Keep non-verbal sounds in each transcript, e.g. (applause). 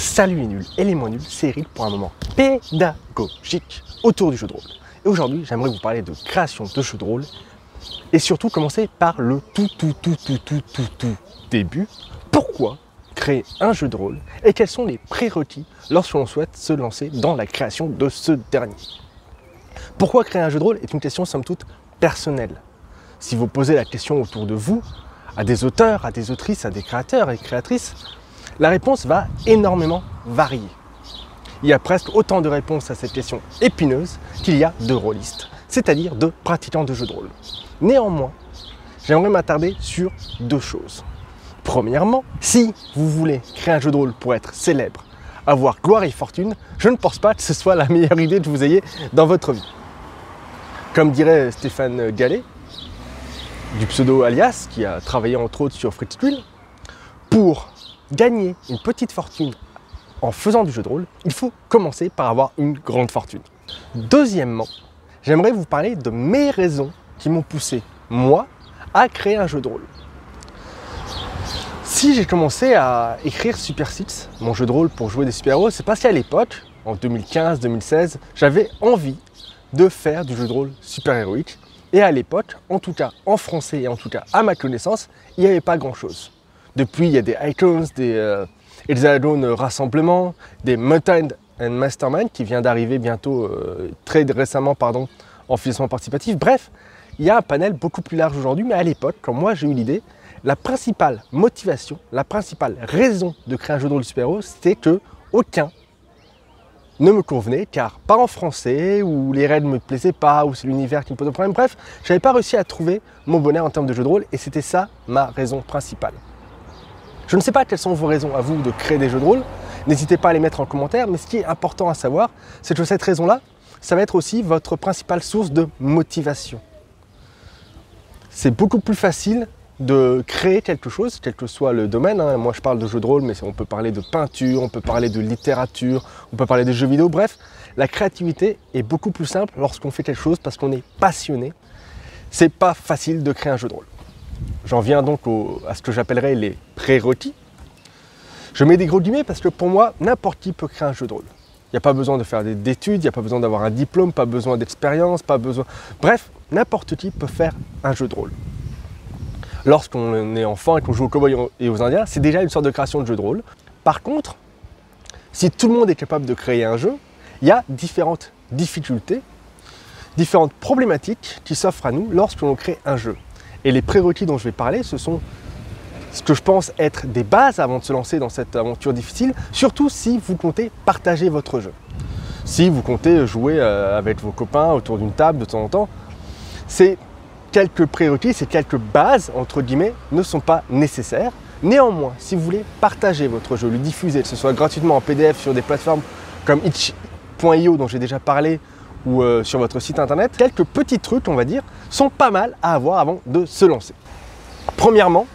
Salut les nuls et les moins nuls, c'est Eric pour un moment pédagogique autour du jeu de rôle. Et aujourd'hui, j'aimerais vous parler de création de jeux de rôle et surtout commencer par le tout, tout, tout, tout, tout, tout, tout début. Pourquoi créer un jeu de rôle et quels sont les prérequis lorsque l'on souhaite se lancer dans la création de ce dernier? Pourquoi créer un jeu de rôle est une question somme toute personnelle. Si vous posez la question autour de vous, à des auteurs, à des autrices, à des créateurs et créatrices, la réponse va énormément varier. Il y a presque autant de réponses à cette question épineuse qu'il y a de rôlistes, c'est-à-dire de pratiquants de jeux de rôle. Néanmoins, j'aimerais m'attarder sur deux choses. Premièrement, si vous voulez créer un jeu de rôle pour être célèbre, avoir gloire et fortune, je ne pense pas que ce soit la meilleure idée que vous ayez dans votre vie. Comme dirait Stéphane Gallet, du pseudo Alias, qui a travaillé entre autres sur Fritz Quill, pour gagner une petite fortune en faisant du jeu de rôle, il faut commencer par avoir une grande fortune. Deuxièmement, j'aimerais vous parler de mes raisons qui m'ont poussé, moi, à créer un jeu de rôle. Si j'ai commencé à écrire Super Six, mon jeu de rôle pour jouer des super-héros, c'est parce qu'à l'époque, en 2015-2016, j'avais envie de faire du jeu de rôle super-héroïque. Et à l'époque, en tout cas en français et en tout cas à ma connaissance, il n'y avait pas grand-chose. Depuis, il y a des Icons, des euh, Rassemblement, des Mutant and Mastermind qui vient d'arriver bientôt, euh, très récemment, pardon, en financement participatif. Bref, il y a un panel beaucoup plus large aujourd'hui, mais à l'époque, quand moi j'ai eu l'idée, la principale motivation, la principale raison de créer un jeu de rôle super-héros, c'était que aucun ne me convenait, car pas en français, ou les règles ne me plaisaient pas, ou c'est l'univers qui me posait problème. Bref, j'avais pas réussi à trouver mon bonheur en termes de jeu de rôle, et c'était ça ma raison principale. Je ne sais pas quelles sont vos raisons à vous de créer des jeux de rôle. N'hésitez pas à les mettre en commentaire. Mais ce qui est important à savoir, c'est que cette raison-là, ça va être aussi votre principale source de motivation. C'est beaucoup plus facile de créer quelque chose, quel que soit le domaine. Hein. Moi, je parle de jeux de rôle, mais on peut parler de peinture, on peut parler de littérature, on peut parler de jeux vidéo. Bref, la créativité est beaucoup plus simple lorsqu'on fait quelque chose parce qu'on est passionné. C'est pas facile de créer un jeu de rôle. J'en viens donc à ce que j'appellerais les prérequis. Je mets des gros guillemets parce que pour moi, n'importe qui peut créer un jeu de rôle. Il n'y a pas besoin de faire des études, il n'y a pas besoin d'avoir un diplôme, pas besoin d'expérience, pas besoin. Bref, n'importe qui peut faire un jeu de rôle. Lorsqu'on est enfant et qu'on joue aux cowboys et aux indiens, c'est déjà une sorte de création de jeu de rôle. Par contre, si tout le monde est capable de créer un jeu, il y a différentes difficultés, différentes problématiques qui s'offrent à nous lorsque l'on crée un jeu. Et les prérequis dont je vais parler, ce sont ce que je pense être des bases avant de se lancer dans cette aventure difficile, surtout si vous comptez partager votre jeu. Si vous comptez jouer euh, avec vos copains autour d'une table de temps en temps, ces quelques prérequis, ces quelques bases, entre guillemets, ne sont pas nécessaires. Néanmoins, si vous voulez partager votre jeu, le diffuser, que ce soit gratuitement en PDF sur des plateformes comme itch.io dont j'ai déjà parlé, ou euh, sur votre site internet, quelques petits trucs, on va dire, sont pas mal à avoir avant de se lancer. Premièrement,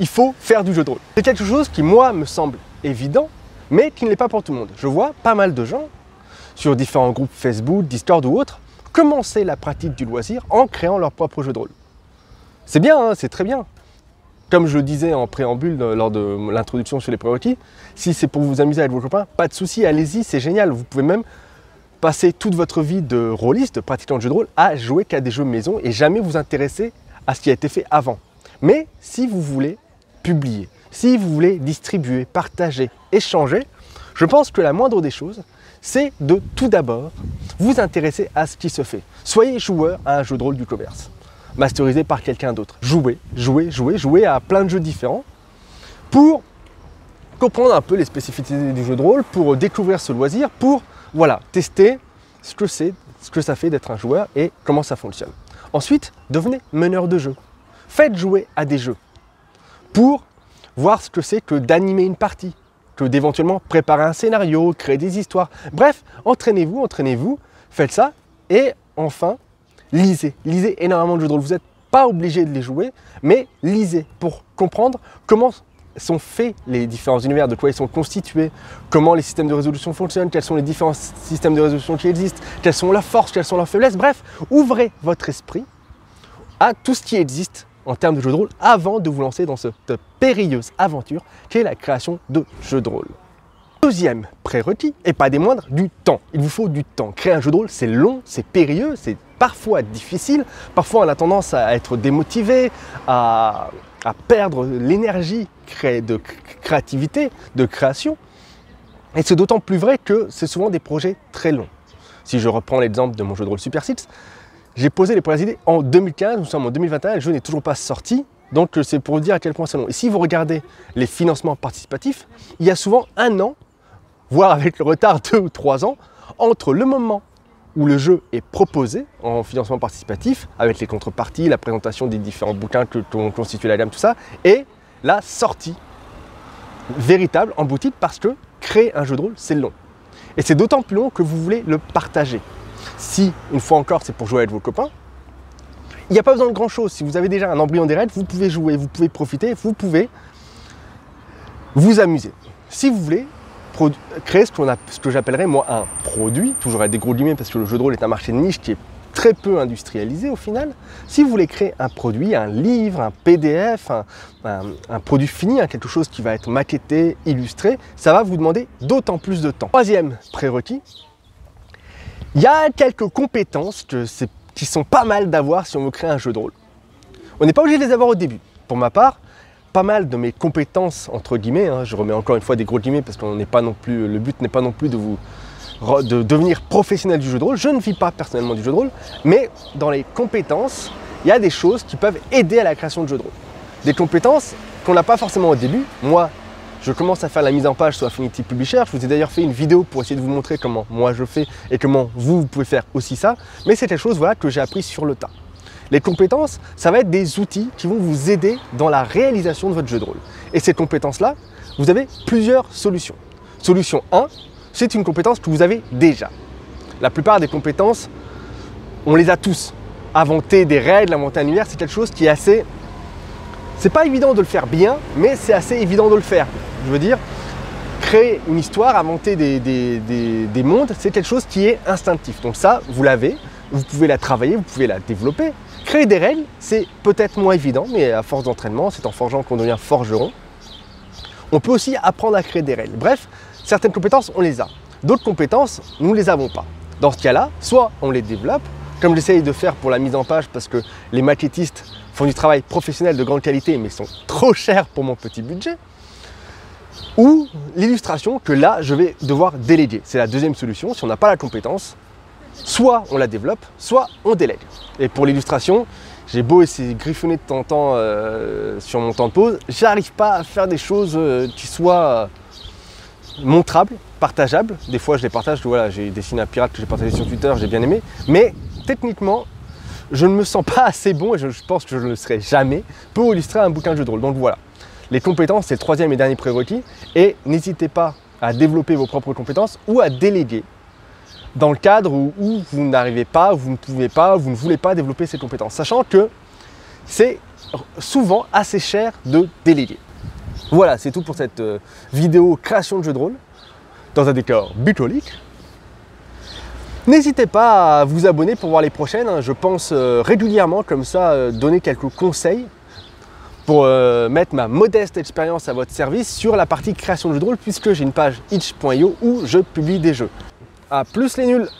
il faut faire du jeu de rôle. C'est quelque chose qui, moi, me semble évident, mais qui ne l'est pas pour tout le monde. Je vois pas mal de gens sur différents groupes Facebook, Discord ou autres commencer la pratique du loisir en créant leur propre jeu de rôle. C'est bien, hein, c'est très bien. Comme je le disais en préambule euh, lors de l'introduction sur les prérequis, si c'est pour vous amuser avec vos copains, pas de souci, allez-y, c'est génial. Vous pouvez même passer toute votre vie de rôliste, de pratiquant de jeu de rôle, à jouer qu'à des jeux maison et jamais vous intéresser à ce qui a été fait avant. Mais si vous voulez publier, si vous voulez distribuer, partager, échanger, je pense que la moindre des choses, c'est de tout d'abord vous intéresser à ce qui se fait. Soyez joueur à un jeu de rôle du commerce, masterisé par quelqu'un d'autre. Jouez, jouez, jouez, jouez à plein de jeux différents pour comprendre un peu les spécificités du jeu de rôle, pour découvrir ce loisir, pour voilà, tester ce que c'est, ce que ça fait d'être un joueur et comment ça fonctionne. Ensuite, devenez meneur de jeu. Faites jouer à des jeux pour voir ce que c'est que d'animer une partie, que d'éventuellement préparer un scénario, créer des histoires. Bref, entraînez-vous, entraînez-vous, faites ça et enfin, lisez. Lisez énormément de jeux de rôle. Vous n'êtes pas obligé de les jouer, mais lisez pour comprendre comment sont faits les différents univers, de quoi ils sont constitués, comment les systèmes de résolution fonctionnent, quels sont les différents systèmes de résolution qui existent, quelles sont leurs forces, quelles sont leurs faiblesses. Bref, ouvrez votre esprit à tout ce qui existe en termes de jeux de rôle avant de vous lancer dans cette périlleuse aventure qui est la création de jeux de rôle. Deuxième prérequis, et pas des moindres, du temps. Il vous faut du temps. Créer un jeu de rôle, c'est long, c'est périlleux, c'est parfois difficile. Parfois, on a tendance à être démotivé, à, perdre l'énergie de créativité, de création. Et c'est d'autant plus vrai que c'est souvent des projets très longs. Si je reprends l'exemple de mon jeu de rôle Super Six, j'ai posé les premières idées en 2015, nous sommes en 2021, le jeu n'est toujours pas sorti, donc c'est pour vous dire à quel point c'est long. Et si vous regardez les financements participatifs, il y a souvent un an, voire avec le retard (laughs) deux ou trois ans, entre le moment où le jeu est proposé en financement participatif, avec les contreparties, la présentation des différents bouquins que constitue la gamme, tout ça, et la sortie véritable en boutique parce que créer un jeu de rôle, c'est long. Et c'est d'autant plus long que vous voulez le partager. Si, une fois encore, c'est pour jouer avec vos copains, il n'y a pas besoin de grand chose. Si vous avez déjà un embryon des règles, vous pouvez jouer, vous pouvez profiter, vous pouvez vous amuser. Si vous voulez créer ce, que j'appellerais moi un produit, toujours avec des gros guillemets parce que le jeu de rôle est un marché de niche qui est très peu industrialisé au final. Si vous voulez créer un produit, un livre, un PDF, un, produit fini, hein, quelque chose qui va être maquetté, illustré, ça va vous demander d'autant plus de temps. Troisième prérequis, il y a quelques compétences qui sont pas mal d'avoir si on veut créer un jeu de rôle. On n'est pas obligé de les avoir au début. Pour ma part, pas mal de mes compétences, entre guillemets, hein, je remets encore une fois des gros guillemets parce qu'on n'est pas non plus, le but n'est pas non plus de vous de devenir professionnel du jeu de rôle. Je ne vis pas personnellement du jeu de rôle, mais dans les compétences, il y a des choses qui peuvent aider à la création de jeux de rôle. Des compétences qu'on n'a pas forcément au début. Moi, je commence à faire la mise en page sur Affinity Publisher. Je vous ai d'ailleurs fait une vidéo pour essayer de vous montrer comment moi je fais et comment vous, pouvez faire aussi ça. Mais c'est quelque chose voilà, que j'ai appris sur le tas. Les compétences, ça va être des outils qui vont vous aider dans la réalisation de votre jeu de rôle. Et ces compétences-là, vous avez plusieurs solutions. Solution 1, c'est une compétence que vous avez déjà. La plupart des compétences, on les a tous. Inventer des règles, inventer un univers, c'est quelque chose qui est assez. C'est pas évident de le faire bien, mais c'est assez évident de le faire. Je veux dire, créer une histoire, inventer des, des mondes, c'est quelque chose qui est instinctif. Donc ça, vous l'avez, vous pouvez la travailler, vous pouvez la développer. Créer des règles, c'est peut-être moins évident, mais à force d'entraînement, c'est en forgeant qu'on devient forgeron. On peut aussi apprendre à créer des règles. Bref, Certaines compétences, on les a. D'autres compétences, nous ne les avons pas. Dans ce cas-là, soit on les développe, comme j'essaye de faire pour la mise en page parce que les maquettistes font du travail professionnel de grande qualité mais sont trop chers pour mon petit budget, ou l'illustration que là, je vais devoir déléguer. C'est la deuxième solution. Si on n'a pas la compétence, soit on la développe, soit on délègue. Et pour l'illustration, j'ai beau essayer de griffonner de temps en temps euh, sur mon temps de pause, j'arrive pas à faire des choses euh, qui soient montrable, partageable. Des fois, je les partage. Voilà, j'ai dessiné un pirate que j'ai partagé sur Twitter, j'ai bien aimé. Mais techniquement, je ne me sens pas assez bon et je, pense que je ne le serai jamais pour illustrer un bouquin de jeu de rôle. Donc voilà, les compétences, c'est le troisième et dernier prérequis. Et n'hésitez pas à développer vos propres compétences ou à déléguer dans le cadre où, vous n'arrivez pas, vous ne pouvez pas, vous ne voulez pas développer ces compétences. Sachant que c'est souvent assez cher de déléguer. Voilà, c'est tout pour cette euh, vidéo création de jeu de rôle dans un décor bucolique. N'hésitez pas à vous abonner pour voir les prochaines. Hein. Je pense euh, régulièrement comme ça euh, donner quelques conseils pour mettre ma modeste expérience à votre service sur la partie création de jeu de rôle puisque j'ai une page itch.io où je publie des jeux. A plus les nuls